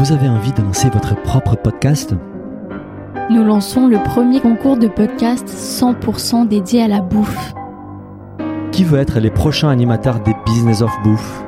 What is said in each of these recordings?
Vous avez envie de lancer votre propre podcast? Nous lançons le premier concours de podcast 100% dédié à la bouffe. Qui veut être les prochains animateurs des Business of Bouffe?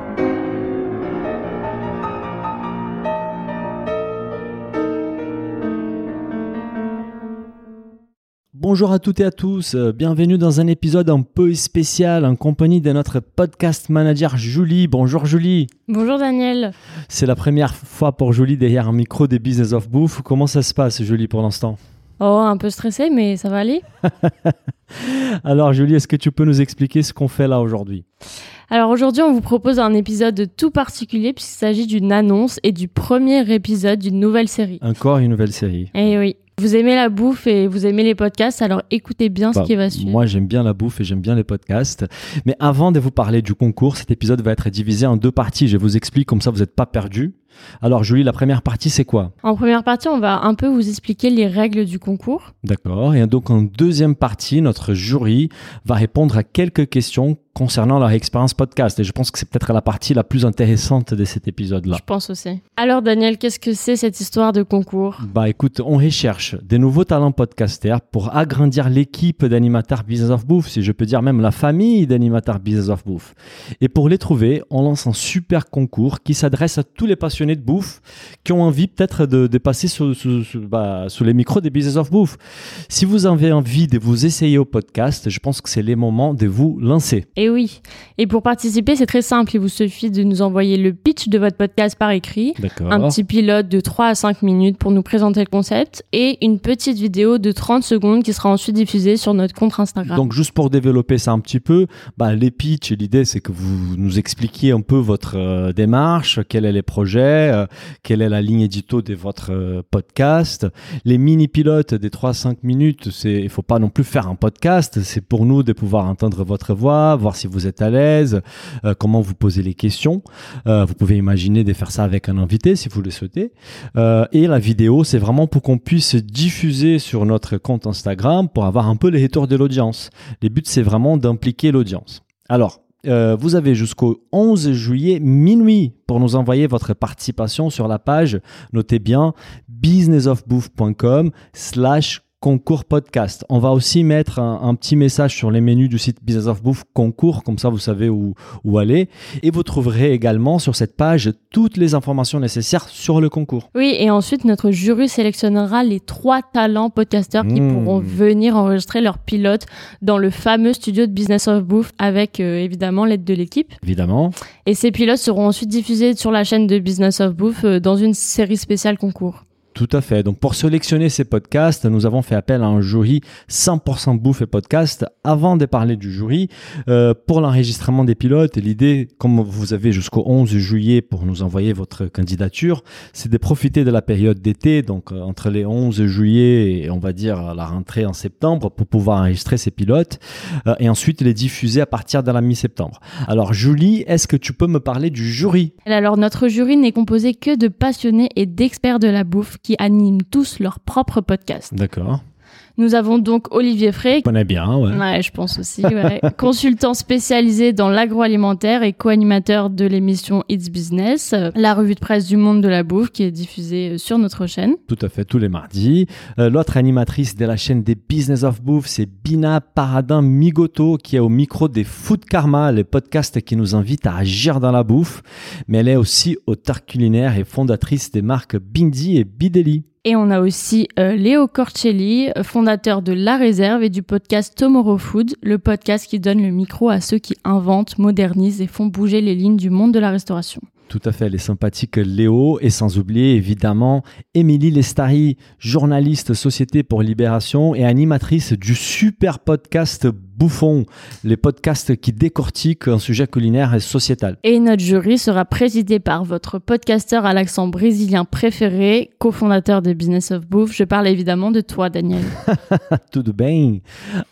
Bonjour à toutes et à tous, euh, bienvenue dans un épisode un peu spécial en compagnie de notre podcast manager Julie. Bonjour Julie. Bonjour Daniel. C'est la première fois pour Julie derrière un micro des Business of Bouffe. Comment ça se passe Julie pour l'instant? Oh, un peu stressé, mais ça va aller. Alors Julie, est-ce que tu peux nous expliquer ce qu'on fait là aujourd'hui? Alors aujourd'hui, on vous propose un épisode tout particulier puisqu'il s'agit d'une annonce et du premier épisode d'une nouvelle série. Encore une nouvelle série. Eh oui. Vous aimez la bouffe et vous aimez les podcasts, alors écoutez bien ce Bah, qui va suivre. Moi, j'aime bien la bouffe et j'aime bien les podcasts. Mais avant de vous parler du concours, cet épisode va être divisé en deux parties. Je vous explique comme ça, vous n'êtes pas perdu. Alors, Julie, la première partie, c'est quoi? En première partie, on va un peu vous expliquer les règles du concours. D'accord. Et donc, en deuxième partie, notre jury va répondre à quelques questions concernant leur expérience podcast. Et je pense que c'est peut-être la partie la plus intéressante de cet épisode-là. Je pense aussi. Alors Daniel, qu'est-ce que c'est cette histoire de concours? Bah écoute, on recherche des nouveaux talents podcasters pour agrandir l'équipe d'animateurs Business of Bouffe, si je peux dire même la famille d'animateurs Business of Bouffe. Et pour les trouver, on lance un super concours qui s'adresse à tous les passionnés de bouffe qui ont envie peut-être de, de passer sous, sous- sous- bah, sous les micros des Business of Bouffe. Si vous avez envie de vous essayer au podcast, je pense que c'est les moments de vous lancer. Et oui. Et pour participer, c'est très simple. Il vous suffit de nous envoyer le pitch de votre podcast par écrit, un petit pilote de 3 à 5 minutes pour nous présenter le concept et une petite vidéo de 30 secondes qui sera ensuite diffusée sur notre compte Instagram. Donc juste pour développer ça un petit peu, bah, les pitchs, l'idée c'est que vous nous expliquiez un peu votre euh, démarche, quels sont les projets, euh, quelle est la ligne édito de votre euh, podcast? Les mini-pilotes des 3-5 minutes, il faut pas non plus faire un podcast, c'est pour nous de pouvoir entendre votre voix, voir si vous êtes à l'aise, euh, comment vous posez les questions. Vous pouvez imaginer de faire ça avec un invité si vous le souhaitez. Et la vidéo, c'est vraiment pour qu'on puisse diffuser sur notre compte Instagram pour avoir un peu les retours de l'audience. Les buts, c'est vraiment d'impliquer l'audience. Alors, euh, vous avez jusqu'au 11 juillet minuit pour nous envoyer votre participation sur la page. Notez bien businessofbouffe.com slash concours podcast. On va aussi mettre un, un petit message sur les menus du site Business of Bouffe concours, comme ça vous savez où, où aller. Et vous trouverez également sur cette page toutes les informations nécessaires sur le concours. Oui, et ensuite, notre jury sélectionnera les trois talents podcasteurs qui Mmh. pourront venir enregistrer leur pilote dans le fameux studio de Business of Bouffe avec euh, évidemment l'aide de l'équipe. Évidemment. Et ces pilotes seront ensuite diffusés sur la chaîne de Business of Bouffe euh, dans une série spéciale concours. Tout à fait. Donc pour sélectionner ces podcasts, nous avons fait appel à un jury 100% bouffe et podcast. Avant de parler du jury, euh, pour l'enregistrement des pilotes, l'idée, comme vous avez jusqu'au 11 juillet pour nous envoyer votre candidature, c'est de profiter de la période d'été, donc euh, entre les 11 juillet et on va dire la rentrée en septembre, pour pouvoir enregistrer ces pilotes euh, et ensuite les diffuser à partir de la mi-septembre. Alors Julie, est-ce que tu peux me parler du jury? Alors, notre jury n'est composé que de passionnés et d'experts de la bouffe qui animent tous leur propre podcast. D'accord. Nous avons donc Olivier Frey, Je connais bien, ouais. Ouais, je pense aussi. ouais. Consultant spécialisé dans l'agroalimentaire et co-animateur de l'émission It's Business, la revue de presse du monde de la bouffe qui est diffusée sur notre chaîne. Tout à fait, tous les mardis. Euh, L'autre animatrice de la chaîne des Business of Bouffe, c'est Bina Paradin Migoto, qui est au micro des Food Karma, les podcasts qui nous invitent à agir dans la bouffe. Mais elle est aussi auteure culinaire et fondatrice des marques Bindi et Bideli. Et on a aussi euh, Léo Corcelli, fondateur de La Réserve et du podcast Tomorrow Food, le podcast qui donne le micro à ceux qui inventent, modernisent et font bouger les lignes du monde de la restauration. Tout à fait, les sympathiques Léo et sans oublier évidemment Émilie Lestari, journaliste Société pour Libération et animatrice du super podcast Bouffon, les podcasts qui décortiquent un sujet culinaire et sociétal. Et notre jury sera présidé par votre podcasteur à l'accent brésilien préféré, cofondateur de Business of Bouffe. Je parle évidemment de toi, Daniel. Tout de bien.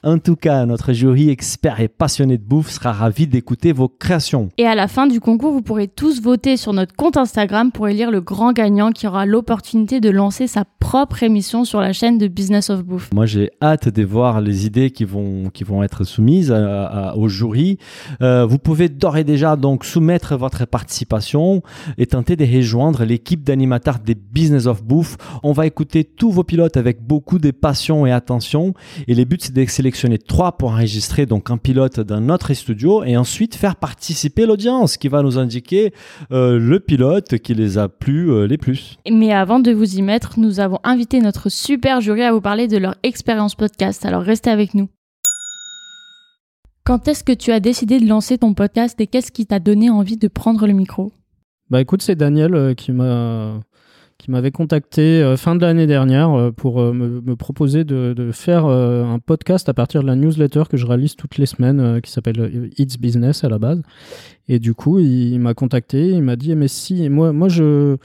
En tout cas, notre jury expert et passionné de bouffe sera ravi d'écouter vos créations. Et à la fin du concours, vous pourrez tous voter sur notre compte Instagram pour élire le grand gagnant qui aura l'opportunité de lancer sa propre émission sur la chaîne de Business of Bouffe. Moi, j'ai hâte de voir les idées qui vont, qui vont être être soumises au jury. Euh, vous pouvez d'ores et déjà donc soumettre votre participation et tenter de rejoindre l'équipe d'animateurs des Business of Bouffe. On va écouter tous vos pilotes avec beaucoup de passion et attention. Et le but, c'est de sélectionner trois pour enregistrer donc un pilote dans notre studio et ensuite faire participer l'audience qui va nous indiquer euh, le pilote qui les a plu euh, les plus. Mais avant de vous y mettre, nous avons invité notre super jury à vous parler de leur expérience podcast. Alors restez avec nous. Quand est-ce que tu as décidé de lancer ton podcast et qu'est-ce qui t'a donné envie de prendre le micro? Bah écoute, c'est Daniel euh, qui m'a qui m'avait contacté euh, fin de l'année dernière euh, pour me, proposer de, faire un podcast à partir de la newsletter que je réalise toutes les semaines qui s'appelle It's Business à la base. Et du coup, il, m'a contacté, il m'a dit mais si moi moi je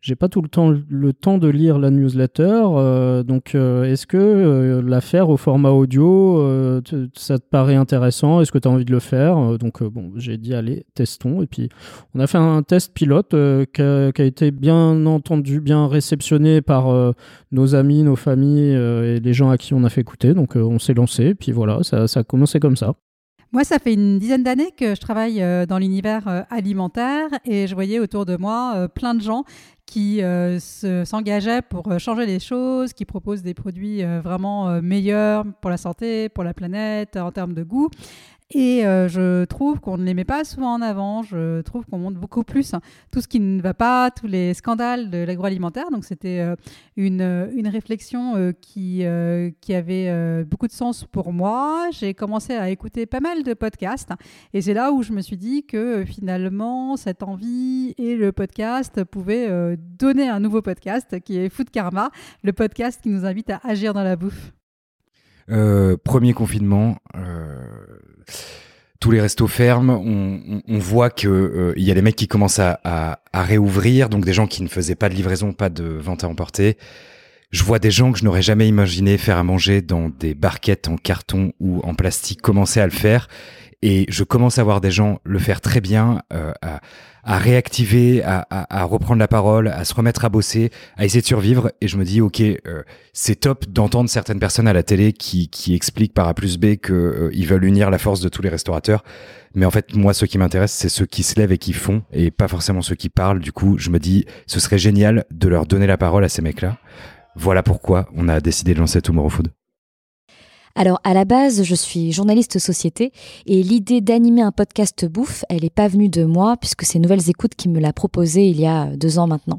j'ai pas tout le temps le temps de lire la newsletter, euh, donc euh, est-ce que euh, la faire au format audio, ça te paraît intéressant? Est-ce que tu as envie de le faire? Donc bon, j'ai dit allez, testons. Et puis on a fait un test pilote qui a, été bien entendu, bien réceptionné par nos amis, nos familles et les gens à qui on a fait écouter. Donc on s'est lancé, et puis voilà, ça a commencé comme ça. Moi, ça fait une dizaine d'années que je travaille dans l'univers alimentaire et je voyais autour de moi plein de gens qui euh, s'engageait pour euh, changer les choses, qui propose des produits euh, vraiment meilleurs pour la santé, pour la planète, en termes de goût. Et euh, je trouve qu'on ne les met pas souvent en avant. Je trouve qu'on montre beaucoup plus hein, tout ce qui ne va pas, tous les scandales de l'agroalimentaire. Donc c'était euh, une, une, réflexion euh, qui, qui avait beaucoup de sens pour moi. J'ai commencé à écouter pas mal de podcasts. Et c'est là où je me suis dit que finalement, cette envie et le podcast pouvaient donner un nouveau podcast qui est Food Karma, le podcast qui nous invite à agir dans la bouffe. premier confinement, tous les restos ferment, on, voit que euh, il y a des mecs qui commencent à, réouvrir, donc des gens qui ne faisaient pas de livraison, pas de vente à emporter. Je vois des gens que je n'aurais jamais imaginé faire à manger dans des barquettes en carton ou en plastique commencer à le faire. Et je commence à voir des gens le faire très bien, euh, à, à, réactiver, à, à, à, reprendre la parole, à se remettre à bosser, à essayer de survivre. Et je me dis, ok, euh, c'est top d'entendre certaines personnes à la télé qui, qui expliquent par A plus B qu'ils euh, veulent unir la force de tous les restaurateurs. Mais en fait, moi, ce qui m'intéresse, c'est ceux qui se lèvent et qui font, et pas forcément ceux qui parlent. Du coup, je me dis, ce serait génial de leur donner la parole à ces mecs-là. Voilà pourquoi on a décidé de lancer Tomorrow Food. Alors à la base, je suis journaliste société et l'idée d'animer un podcast bouffe, elle n'est pas venue de moi puisque c'est Nouvelles Écoutes qui me l'a proposé il y a deux ans maintenant.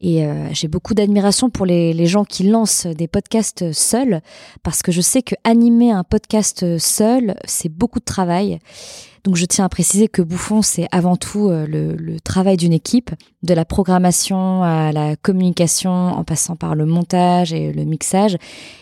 Et euh, j'ai beaucoup d'admiration pour les, les, gens qui lancent des podcasts seuls, parce que je sais que animer un podcast seul, c'est beaucoup de travail. Donc je tiens à préciser que Bouffon, c'est avant tout euh, le, travail d'une équipe, de la programmation à la communication, en passant par le montage et le mixage.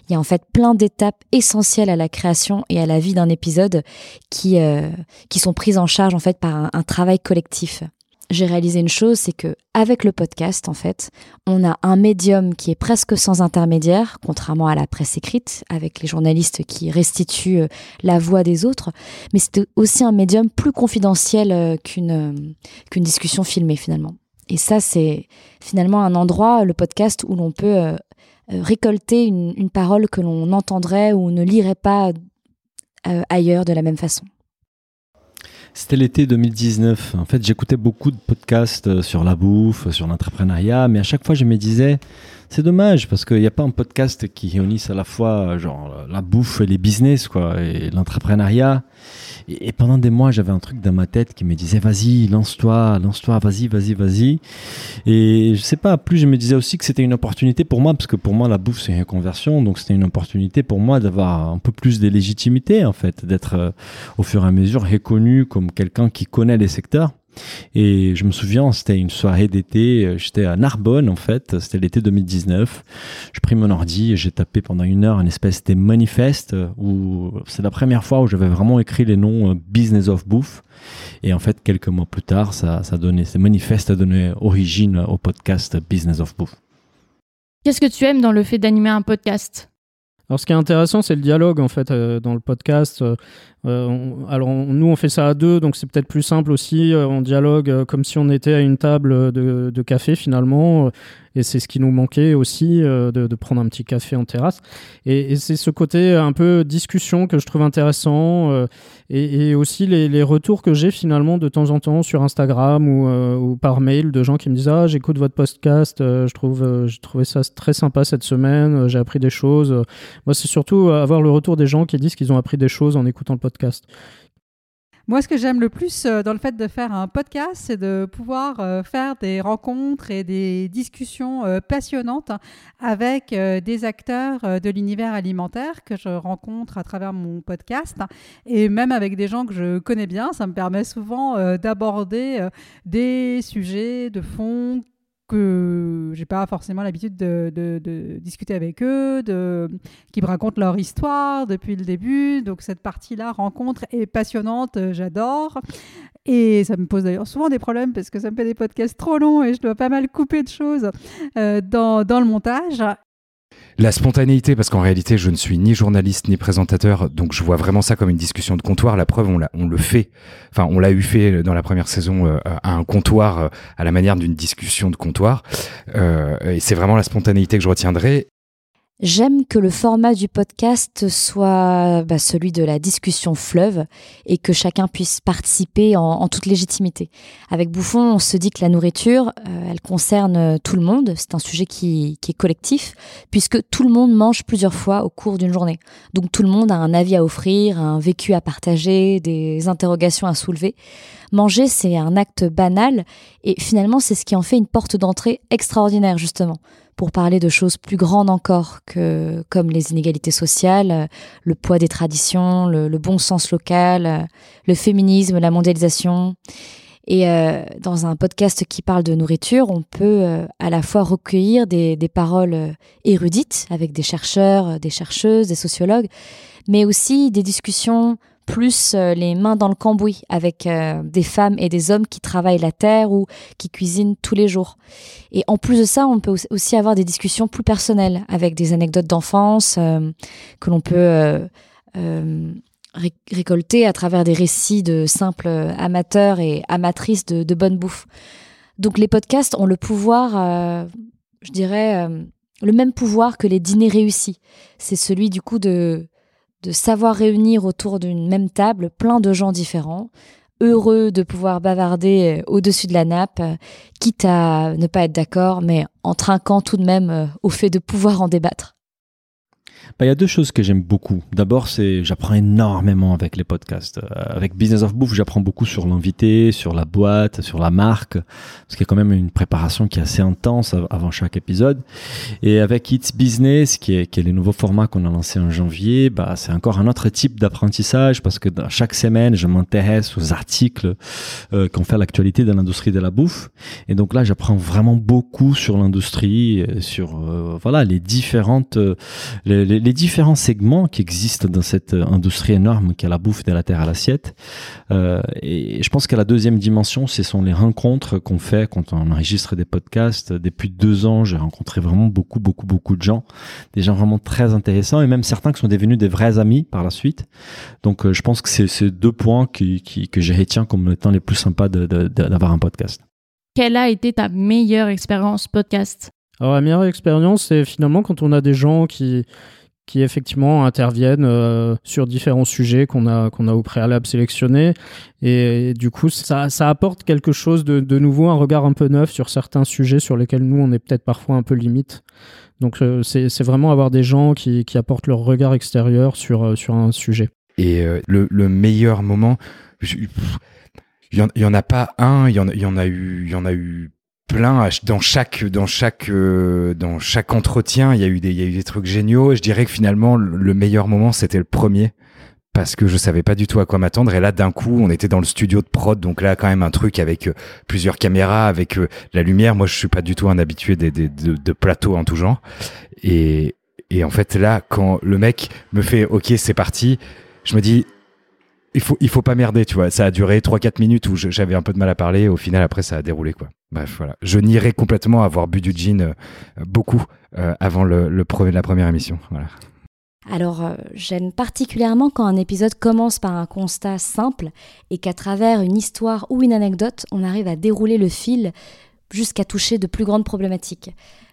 Il y a en fait plein d'étapes essentielles à la création et à la vie d'un épisode qui, euh, qui sont prises en charge en fait par un travail collectif j'ai réalisé une chose, c'est que avec le podcast, en fait, on a un médium qui est presque sans intermédiaire, contrairement à la presse écrite, avec les journalistes qui restituent euh, la voix des autres, mais c'est aussi un médium plus confidentiel euh, qu'une euh, qu'une discussion filmée finalement. Et ça, c'est finalement un endroit, le podcast, où l'on peut récolter une, une, parole que l'on entendrait ou ne lirait pas ailleurs de la même façon. C'était l'été 2019. En fait, j'écoutais beaucoup de podcasts euh, sur la bouffe, sur l'entrepreneuriat, mais à chaque fois, je me disais, c'est dommage parce qu'il n'y a pas un podcast qui réunisse à la fois genre la bouffe et les business, quoi, et l'entrepreneuriat. Et, pendant des mois, j'avais un truc dans ma tête qui me disait vas-y, lance-toi, lance-toi, vas-y, vas-y, vas-y. Et je sais pas, plus je me disais aussi que c'était une opportunité pour moi, parce que pour moi, la bouffe, c'est une conversion. Donc c'était une opportunité pour moi d'avoir un peu plus de légitimité, en fait, d'être euh, au fur et à mesure reconnu comme quelqu'un qui connaît les secteurs. Et je me souviens, c'était une soirée d'été, euh, j'étais à Narbonne en fait, c'était l'été 2019. Je pris mon ordi et j'ai tapé pendant une heure un espèce de manifeste euh, où c'est la première fois où j'avais vraiment écrit les noms euh, Business of Bouffe. Et en fait, quelques mois plus tard, ça, ça donnait, ce manifeste a donné origine au podcast Business of Bouffe. Qu'est-ce que tu aimes dans le fait d'animer un podcast? Alors, ce qui est intéressant, c'est le dialogue en fait dans le podcast. Alors nous on fait ça à deux, donc c'est peut-être plus simple aussi. on dialogue comme si on était à une table de, café finalement et c'est ce qui nous manquait aussi euh, de, prendre un petit café en terrasse. Et, c'est ce côté un peu discussion que je trouve intéressant euh, et, aussi les, retours que j'ai finalement de temps en temps sur Instagram ou, euh, ou, par mail de gens qui me disent ah j'écoute votre podcast, je trouve j'ai trouvé ça très sympa cette semaine, j'ai appris des choses. Moi c'est surtout avoir le retour des gens qui disent qu'ils ont appris des choses en écoutant le podcast. Moi, ce que j'aime le plus euh, dans le fait de faire un podcast, c'est de pouvoir euh, faire des rencontres et des discussions euh, passionnantes avec des acteurs de l'univers alimentaire que je rencontre à travers mon podcast et même avec des gens que je connais bien. Ça me permet souvent d'aborder des sujets de fond que j'ai pas forcément l'habitude de, discuter avec eux, de, qui me racontent leur histoire depuis le début. Donc cette partie-là, rencontre, est passionnante, j'adore. Et ça me pose d'ailleurs souvent des problèmes parce que ça me fait des podcasts trop longs et je dois pas mal couper de choses euh, dans, dans le montage. La spontanéité, parce qu'en réalité, je ne suis ni journaliste ni présentateur, donc je vois vraiment ça comme une discussion de comptoir. La preuve, on, le fait, enfin, on l'a eu fait dans la première saison euh, à un comptoir, euh, à la manière d'une discussion de comptoir. Euh, et c'est vraiment la spontanéité que je retiendrai. J'aime que le format du podcast soit bah, celui de la discussion fleuve et que chacun puisse participer en, toute légitimité. Avec Bouffon, on se dit que la nourriture, euh, elle concerne tout le monde. C'est un sujet qui, qui, est collectif puisque tout le monde mange plusieurs fois au cours d'une journée. Donc tout le monde a un avis à offrir, un vécu à partager, des interrogations à soulever. Manger, c'est un acte banal et finalement, c'est ce qui en fait une porte d'entrée extraordinaire justement pour parler de choses plus grandes encore que comme les inégalités sociales, le poids des traditions, le, bon sens local, le féminisme, la mondialisation. Et euh, dans un podcast qui parle de nourriture, on peut euh, à la fois recueillir des, paroles euh, érudites avec des chercheurs, des chercheuses, des sociologues, mais aussi des discussions plus euh, les mains dans le cambouis avec euh, des femmes et des hommes qui travaillent la terre ou qui cuisinent tous les jours. Et en plus de ça, on peut aussi avoir des discussions plus personnelles avec des anecdotes d'enfance euh, que l'on peut récolter à travers des récits de simples amateurs et amatrices de, de bonne bouffe. Donc les podcasts ont le pouvoir, je dirais, le même pouvoir que les dîners réussis. C'est celui du coup de de savoir réunir autour d'une même table plein de gens différents, heureux de pouvoir bavarder euh, au-dessus de la nappe, euh, quitte à ne pas être d'accord, mais en trinquant tout de même euh, au fait de pouvoir en débattre. Bah, il y a deux choses que j'aime beaucoup. D'abord, c'est j'apprends énormément avec les podcasts. Euh, avec Business of Bouffe, j'apprends beaucoup sur l'invité, sur la boîte, sur la marque, parce qu'il y a quand même une préparation qui est assez intense avant chaque épisode. Et avec It's Business, qui est, qui est les nouveaux formats qu'on a lancés en janvier, bah, c'est encore un autre type d'apprentissage, parce que dans chaque semaine, je m'intéresse aux articles euh, qui ont fait l'actualité de l'industrie de la bouffe. Et donc là, j'apprends vraiment beaucoup sur l'industrie, sur euh, voilà les différentes les, les différents segments qui existent dans cette euh, industrie énorme qui est la bouffe de la terre à l'assiette. Euh, et je pense que la deuxième dimension, ce sont les rencontres qu'on fait quand on enregistre des podcasts. Depuis deux ans, j'ai rencontré vraiment beaucoup, beaucoup, beaucoup de gens, des gens vraiment très intéressants et même certains qui sont devenus des vrais amis par la suite. Donc, euh, je pense que c'est ces deux points que je retiens comme étant les plus sympas d'avoir un podcast. Quelle a été ta meilleure expérience podcast? Alors la meilleure expérience, c'est finalement quand on a des gens qui, qui effectivement interviennent euh, sur différents sujets qu'on a qu'on a au préalable sélectionnés. Et, du coup ça, ça apporte quelque chose de, de, nouveau un regard un peu neuf sur certains sujets sur lesquels nous on est peut-être parfois un peu limite. Donc euh, c'est vraiment avoir des gens qui, qui apportent leur regard extérieur sur euh, sur un sujet. Et le, le, meilleur moment il y, en, a pas un y en, y en a eu il y en a eu plein dans chaque dans chaque euh, dans chaque entretien il y a eu des il y a eu des trucs géniaux. Et je dirais que finalement le meilleur moment c'était le premier parce que je savais pas du tout à quoi m'attendre. Et là d'un coup on était dans le studio de prod donc là quand même un truc avec euh, plusieurs caméras avec euh, la lumière. Moi je suis pas du tout un habitué des, de, de plateaux en tout genre. Et et en fait là quand le mec me fait ok c'est parti je me dis il faut il faut pas merder tu vois ça a duré 3 4 minutes où j'avais un peu de mal à parler au final après ça a déroulé quoi Bref, voilà. Je nierais complètement avoir bu du gin euh, beaucoup euh, avant le, le la première émission. Voilà. Alors, euh, j'aime particulièrement quand un épisode commence par un constat simple et qu'à travers une histoire ou une anecdote, on arrive à dérouler le fil jusqu'à toucher de plus grandes problématiques.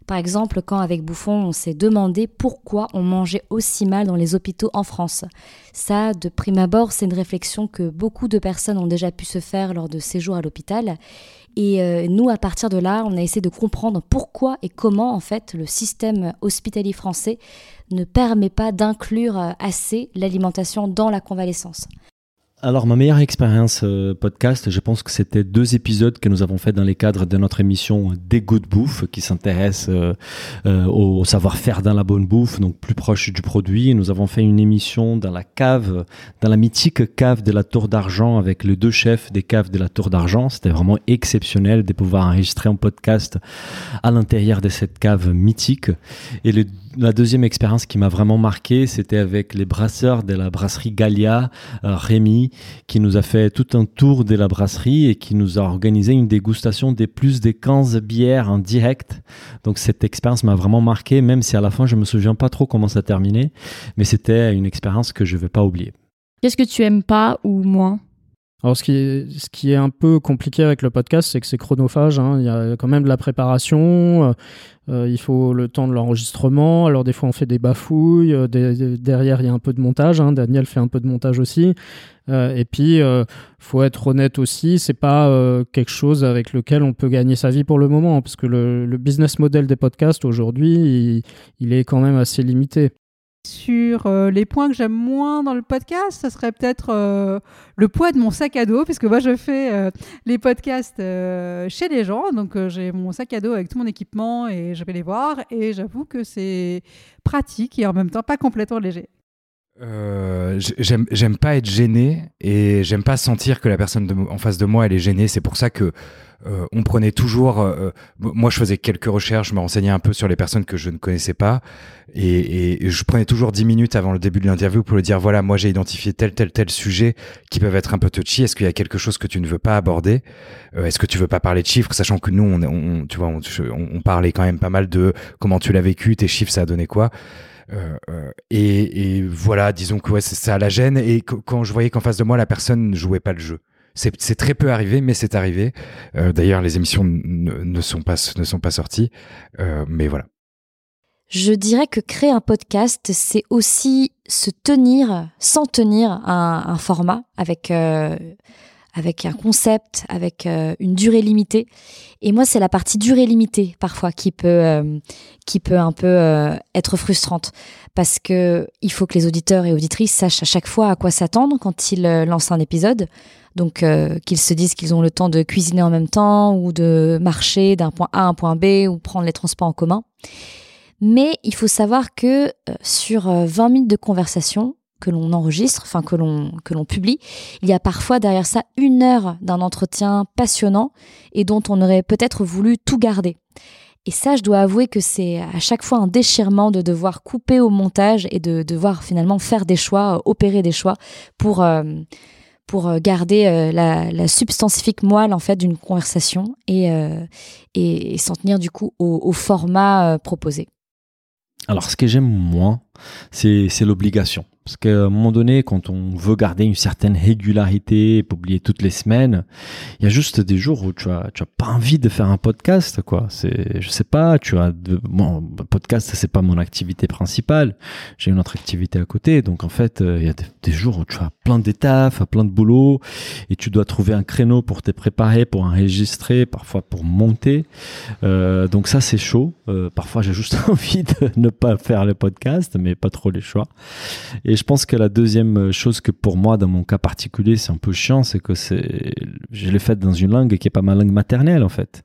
Par exemple, quand avec Bouffon, on s'est demandé pourquoi on mangeait aussi mal dans les hôpitaux en France. Ça, de prime abord, c'est une réflexion que beaucoup de personnes ont déjà pu se faire lors de séjours à l'hôpital. Et euh, nous, à partir de là, on a essayé de comprendre pourquoi et comment, en fait, le système hospitalier français ne permet pas d'inclure euh, assez l'alimentation dans la convalescence. Alors, ma meilleure expérience euh, podcast, je pense que c'était deux épisodes que nous avons fait dans les cadres de notre émission Des goûts de bouffe, qui s'intéresse euh, euh, au savoir-faire dans la bonne bouffe, donc plus proche du produit. Nous avons fait une émission dans la cave, dans la mythique cave de la Tour d'Argent avec les deux chefs des caves de la Tour d'Argent. C'était vraiment exceptionnel de pouvoir enregistrer un podcast à l'intérieur de cette cave mythique. Et la deuxième expérience qui m'a vraiment marqué, c'était avec les brasseurs de la brasserie Gallia, Rémi, qui nous a fait tout un tour de la brasserie et qui nous a organisé une dégustation des plus de 15 bières en direct. Donc cette expérience m'a vraiment marqué, même si à la fin je me souviens pas trop comment ça terminait, mais c'était une expérience que je vais pas oublier. Qu'est-ce que tu aimes pas ou moins? Alors, ce qui, est, un peu compliqué avec le podcast, c'est que c'est chronophage. Hein. Il y a quand même de la préparation. Euh, euh, il faut le temps de l'enregistrement. Alors, des fois, on fait des bafouilles. Euh, derrière, il y a un peu de montage. Hein. Daniel fait un peu de montage aussi. et puis, faut être honnête aussi. C'est pas quelque chose avec lequel on peut gagner sa vie pour le moment, parce que le, business model des podcasts aujourd'hui, il, est quand même assez limité. Sur euh, les points que j'aime moins dans le podcast, ça serait peut-être euh, le poids de mon sac à dos, puisque moi je fais euh, les podcasts chez les gens, donc j'ai mon sac à dos avec tout mon équipement et je vais les voir, et j'avoue que c'est pratique et en même temps pas complètement léger. j'aime pas être gêné et j'aime pas sentir que la personne en face de moi elle est gênée. C'est pour ça que euh, on prenait toujours. Euh, euh, moi, je faisais quelques recherches, je me renseignais un peu sur les personnes que je ne connaissais pas, et, je prenais toujours 10 minutes avant le début de l'interview pour le dire voilà, moi j'ai identifié tel tel tel sujet qui peuvent être un peu touchy. Est-ce qu'il y a quelque chose que tu ne veux pas aborder? Est-ce que tu veux pas parler de chiffres, sachant que nous, on, tu vois, on, parlait quand même pas mal de comment tu l'as vécu, tes chiffres, ça a donné quoi et, voilà, disons que ouais, c'est ça la gêne. Et quand je voyais qu'en face de moi, la personne ne jouait pas le jeu. C'est très peu arrivé, mais c'est arrivé. Euh, d'ailleurs, les émissions ne sont pas sorties, euh, mais voilà. Je dirais que créer un podcast, c'est aussi se tenir, s'en tenir un, format avec euh, avec un concept, avec une durée limitée. Et moi, c'est la partie durée limitée parfois qui peut qui peut un peu être frustrante parce que il faut que les auditeurs et auditrices sachent à chaque fois à quoi s'attendre quand ils lancent un épisode. Donc euh, qu'ils se disent qu'ils ont le temps de cuisiner en même temps ou de marcher d'un point A à un point B ou prendre les transports en commun. Mais il faut savoir que euh, sur 20 euh, minutes de conversation que l'on enregistre, enfin que l'on que l'on publie, il y a parfois derrière ça une heure d'un entretien passionnant et dont on aurait peut-être voulu tout garder. Et ça, je dois avouer que c'est à chaque fois un déchirement de devoir couper au montage et de devoir finalement faire des choix, opérer des choix pour pour euh, garder euh, la, substantifique moelle en fait d'une conversation et, euh, et, s'en tenir du coup au format proposé. Alors, ce que j'aime moins, c'est l'obligation. Parce qu'à un moment donné, quand on veut garder une certaine régularité, publier toutes les semaines, il y a juste des jours où tu as, tu as pas envie de faire un podcast, quoi. C'est, je sais pas, tu as de, bon, podcast, c'est pas mon activité principale. J'ai une autre activité à côté. Donc, en fait, euh, il y a des, jours où tu as plein d'étapes, plein de boulot, et tu dois trouver un créneau pour te préparer, pour enregistrer, parfois pour monter. Euh, donc ça, c'est chaud. Euh, parfois, j'ai juste envie de ne pas faire le podcast, mais pas trop les choix. Je pense que la deuxième chose que pour moi, dans mon cas particulier, c'est un peu chiant, c'est que c'est, je l'ai fait dans une langue qui est pas ma langue maternelle, en fait.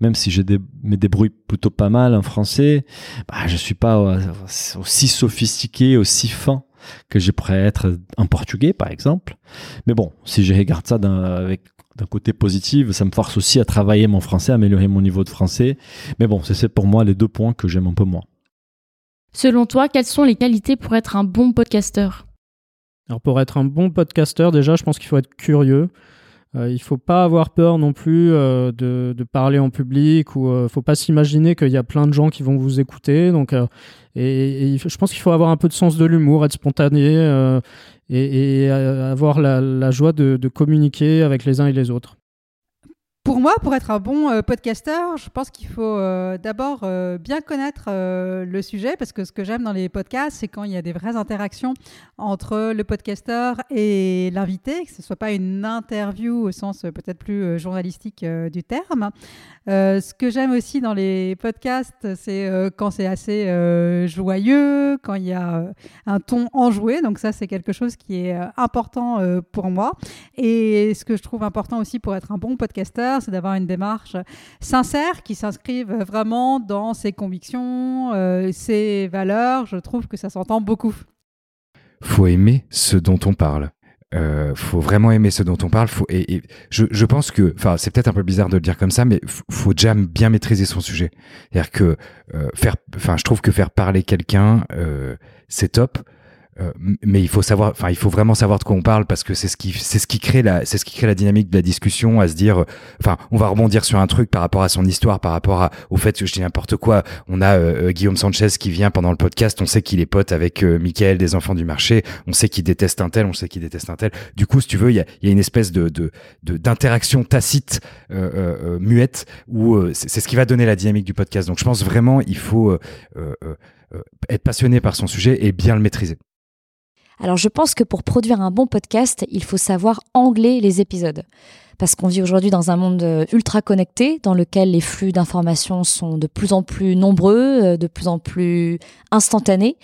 Même si je me débrouille plutôt pas mal en français, bah, je suis pas aussi sophistiqué, aussi fin que je pourrais être en portugais, par exemple. Mais bon, si je regarde ça d'un côté positif, ça me force aussi à travailler mon français, à améliorer mon niveau de français. Mais bon, c'est pour moi les deux points que j'aime un peu moins. Selon toi, quelles sont les qualités pour être un bon podcasteur? Alors pour être un bon podcasteur, déjà, je pense qu'il faut être curieux. Euh, il faut pas avoir peur non plus euh, de, parler en public ou euh, faut pas s'imaginer qu'il y a plein de gens qui vont vous écouter. Donc, et, je pense qu'il faut avoir un peu de sens de l'humour, être spontané et, avoir la, joie de communiquer avec les uns et les autres. Pour moi, pour être un bon euh, podcasteur, je pense qu'il faut euh, d'abord euh, bien connaître euh, le sujet, parce que ce que j'aime dans les podcasts, c'est quand il y a des vraies interactions entre le podcasteur et l'invité, que ce ne soit pas une interview au sens peut-être plus journalistique du terme. ce que j'aime aussi dans les podcasts, c'est quand c'est assez joyeux, quand il y a un ton enjoué, donc ça c'est quelque chose qui est important pour moi. Et ce que je trouve important aussi pour être un bon podcasteur, c'est d'avoir une démarche sincère qui s'inscrive vraiment dans ses convictions, euh, ses valeurs. Je trouve que ça s'entend beaucoup. Faut aimer ce dont on parle. Euh, faut vraiment aimer ce dont on parle. Et, je, pense que, enfin, c'est peut-être un peu bizarre de le dire comme ça, mais faut déjà bien maîtriser son sujet. C'est-à-dire que euh, faire, enfin, je trouve que faire parler quelqu'un, euh, c'est top. Euh, mais il faut savoir, enfin, il faut vraiment savoir de quoi on parle parce que c'est ce qui, c'est ce qui crée la, c'est ce qui crée la dynamique de la discussion, à se dire, enfin, on va rebondir sur un truc par rapport à son histoire, par rapport à, au fait que je dis n'importe quoi. On a euh, euh, Guillaume Sanchez qui vient pendant le podcast, on sait qu'il est pote avec euh, Michael des Enfants du Marché, on sait qu'il déteste un tel, on sait qu'il déteste un tel. Du coup, si tu veux, il y a, y a, une espèce de, de, d'interaction tacite, euh, muette, où c'est, c'est ce qui va donner la dynamique du podcast. Donc, je pense vraiment, il faut être passionné par son sujet et bien le maîtriser. Alors je pense que pour produire un bon podcast, il faut savoir angler les épisodes. Parce qu'on vit aujourd'hui dans un monde euh, ultra connecté, dans lequel les flux d'informations sont de plus en plus nombreux, euh, de plus en plus instantanés.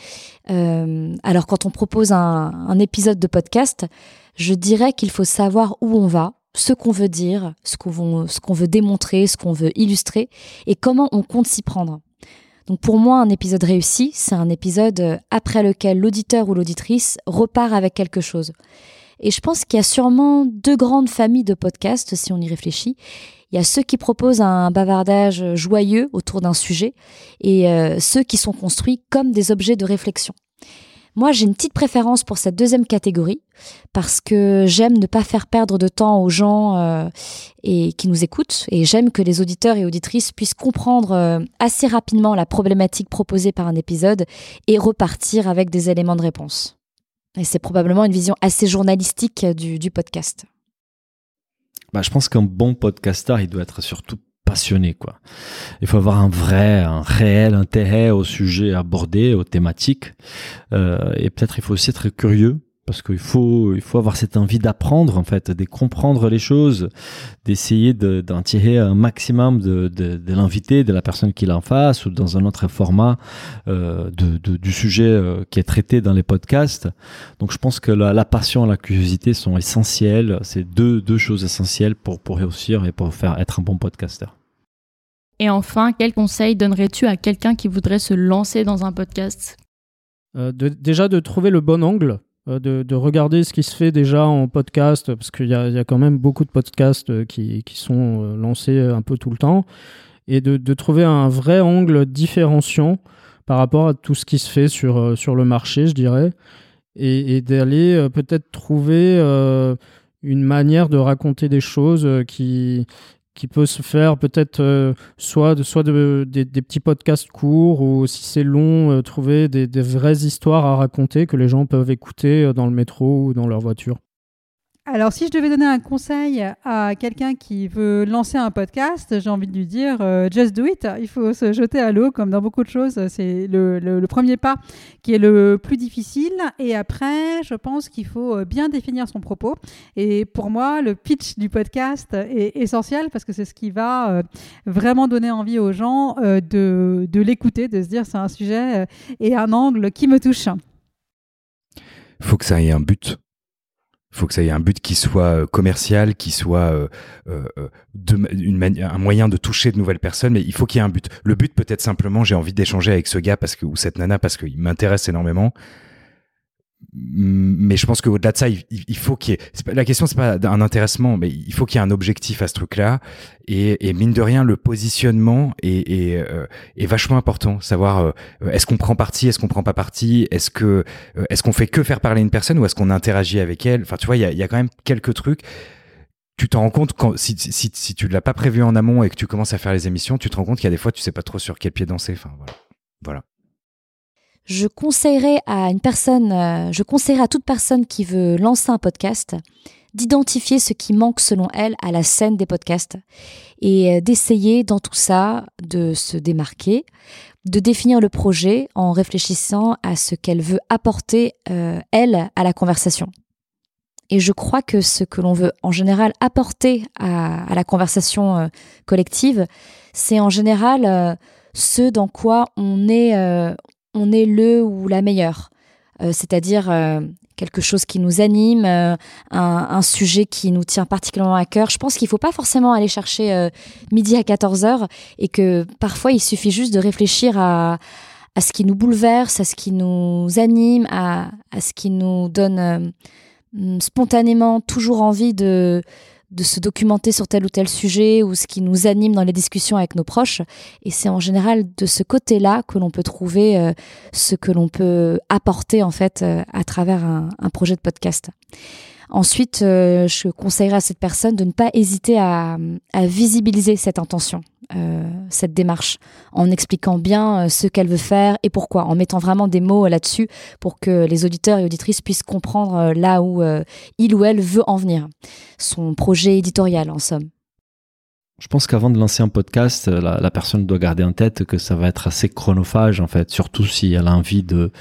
Euh, alors quand on propose un, un épisode de podcast, je dirais qu'il faut savoir où on va, ce qu'on veut dire, ce qu'on ce qu'on veut démontrer, ce qu'on veut illustrer, et comment on compte s'y prendre. Donc pour moi, un épisode réussi, c'est un épisode euh, après lequel l'auditeur ou l'auditrice repart avec quelque chose. Et je pense qu'il y a sûrement deux grandes familles de podcasts, si on y réfléchit. Il y a ceux qui proposent un bavardage joyeux autour d'un sujet et euh, ceux qui sont construits comme des objets de réflexion. Moi, j'ai une petite préférence pour cette deuxième catégorie parce que j'aime ne pas faire perdre de temps aux gens euh, et qui nous écoutent et j'aime que les auditeurs et auditrices puissent comprendre euh, assez rapidement la problématique proposée par un épisode et repartir avec des éléments de réponse. Et c'est probablement une vision assez journalistique du, du podcast. Bah, je pense qu'un bon podcasteur, il doit être surtout passionné quoi. Il faut avoir un vrai, un réel intérêt au sujet abordé, aux thématiques, euh, et peut-être il faut aussi être curieux parce qu'il faut, il faut avoir cette envie d'apprendre en fait, de comprendre les choses, d'essayer d'en tirer un maximum de, de, de l'invité, de la personne qui en face ou dans un autre format euh, de, de, du sujet euh, qui est traité dans les podcasts. Donc je pense que la, la passion et la curiosité sont essentielles. C'est deux, deux choses essentielles pour, pour réussir et pour faire être un bon podcasteur. Et enfin, quel conseil donnerais-tu à quelqu'un qui voudrait se lancer dans un podcast? Euh, de, Déjà de trouver le bon angle de, de, regarder ce qui se fait déjà en podcast, parce qu'il y, a, quand même beaucoup de podcasts euh, qui, sont lancés un peu tout le temps, et de, trouver un vrai angle différenciant par rapport à tout ce qui se fait sur, sur le marché, je dirais, et, d'aller peut-être trouver euh, une manière de raconter des choses qui, qui peut se faire peut-être euh, soit de, soit de, des, petits podcasts courts ou si c'est long, euh, trouver des, des, vraies histoires à raconter que les gens peuvent écouter euh, dans le métro ou dans leur voiture. Alors, si je devais donner un conseil à quelqu'un qui veut lancer un podcast, j'ai envie de lui dire euh, just do it. Il faut se jeter à l'eau, comme dans beaucoup de choses. C'est le, premier pas qui est le plus difficile. Et après, je pense qu'il faut bien définir son propos. Et pour moi, le pitch du podcast est essentiel parce que c'est ce qui va euh, vraiment donner envie aux gens euh, de, l'écouter, de se dire c'est un sujet et un angle qui me touche. Faut que ça ait un but faut que ça ait un but qui soit euh, commercial, qui soit euh, euh, un moyen de toucher de nouvelles personnes, mais il faut qu'il y ait un but. Le but peut être simplement j'ai envie d'échanger avec ce gars parce que ou cette nana parce qu'il m'intéresse énormément mais je pense qu'au-delà de ça, il, faut qu'il y ait. la question, c'est pas un intéressement, mais il faut qu'il y ait un objectif à ce truc-là. Et, et, mine de rien, le positionnement est, est, euh, est vachement important. Savoir euh, est-ce qu'on prend parti, est-ce qu'on prend pas parti, est-ce que euh, est-ce qu'on fait que faire parler une personne ou est-ce qu'on interagit avec elle? Enfin, tu vois, il y a, y a, quand même quelques trucs tu t'en rends compte quand si, si, si tu l'as pas prévu en amont et que tu commences à faire les émissions, tu te rends compte qu'il y a des fois tu sais pas trop sur quel pied danser. Enfin voilà. Voilà. Je conseillerais à une personne, euh, je conseillerais à toute personne qui veut lancer un podcast d'identifier ce qui manque selon elle à la scène des podcasts et euh, d'essayer dans tout ça de se démarquer, de définir le projet en réfléchissant à ce qu'elle veut apporter, euh, elle, à la conversation. Et je crois que ce que l'on veut en général apporter à, la conversation euh, collective, c'est en général ce dans quoi on est, on est le ou la meilleure. C'est-à-dire quelque chose qui nous anime, un, sujet qui nous tient particulièrement à cœur. Je pense qu'il ne faut pas forcément aller chercher midi à 14h et que parfois il suffit juste de réfléchir à, à ce qui nous bouleverse, à ce qui nous anime, à, à ce qui nous donne spontanément toujours envie de, de se documenter sur tel ou tel sujet ou ce qui nous anime dans les discussions avec nos proches. Et c'est en général de ce côté-là que l'on peut trouver euh, ce que l'on peut apporter en fait euh, à travers un, projet de podcast. Ensuite, euh, je conseillerais à cette personne de ne pas hésiter à, visibiliser cette intention. Euh, cette démarche, en expliquant bien euh, ce qu'elle veut faire et pourquoi, en mettant vraiment des mots là-dessus pour que les auditeurs et auditrices puissent comprendre là où il ou elle veut en venir. Son projet éditorial, en somme. Je pense qu'avant de lancer un podcast, la, la, personne doit garder en tête que ça va être assez chronophage, en fait, surtout si elle a envie de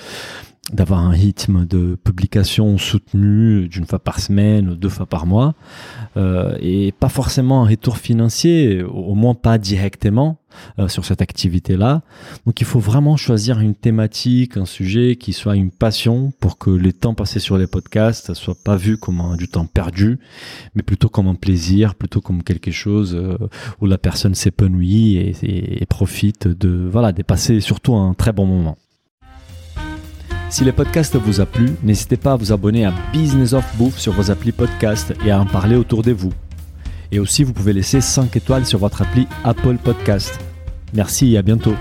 d'avoir un rythme de publication soutenu d'une fois par semaine ou deux fois par mois euh, et pas forcément un retour financier, au moins pas directement euh, sur cette activité-là. Donc il faut vraiment choisir une thématique, un sujet qui soit une passion pour que les temps passés sur les podcasts soient pas vus comme un, du temps perdu, mais plutôt comme un plaisir, plutôt comme quelque chose euh, où la personne s'épanouit et, et, profite de voilà, de passer surtout un très bon moment. Si le podcast vous a plu, n'hésitez pas à vous abonner à Business of Bouffe sur vos applis podcast et à en parler autour de vous. Et aussi, vous pouvez laisser 5 étoiles sur votre appli Apple Podcast. Merci et à bientôt.